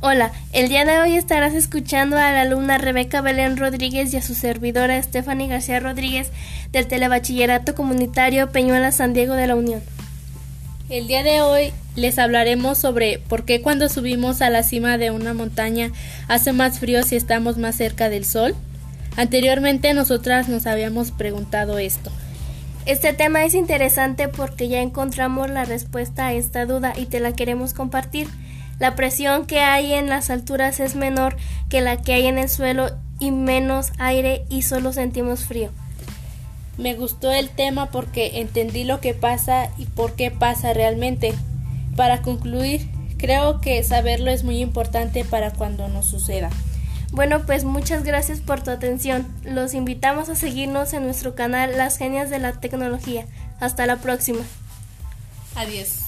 Hola, el día de hoy estarás escuchando a la alumna Rebeca Belén Rodríguez y a su servidora Stephanie García Rodríguez del Telebachillerato Comunitario Peñuela San Diego de la Unión. El día de hoy les hablaremos sobre por qué cuando subimos a la cima de una montaña hace más frío si estamos más cerca del sol. Anteriormente nosotras nos habíamos preguntado esto. Este tema es interesante porque ya encontramos la respuesta a esta duda y te la queremos compartir. La presión que hay en las alturas es menor que la que hay en el suelo y menos aire y solo sentimos frío. Me gustó el tema porque entendí lo que pasa y por qué pasa realmente. Para concluir, creo que saberlo es muy importante para cuando nos suceda. Bueno, pues muchas gracias por tu atención. Los invitamos a seguirnos en nuestro canal Las Genias de la Tecnología. Hasta la próxima. Adiós.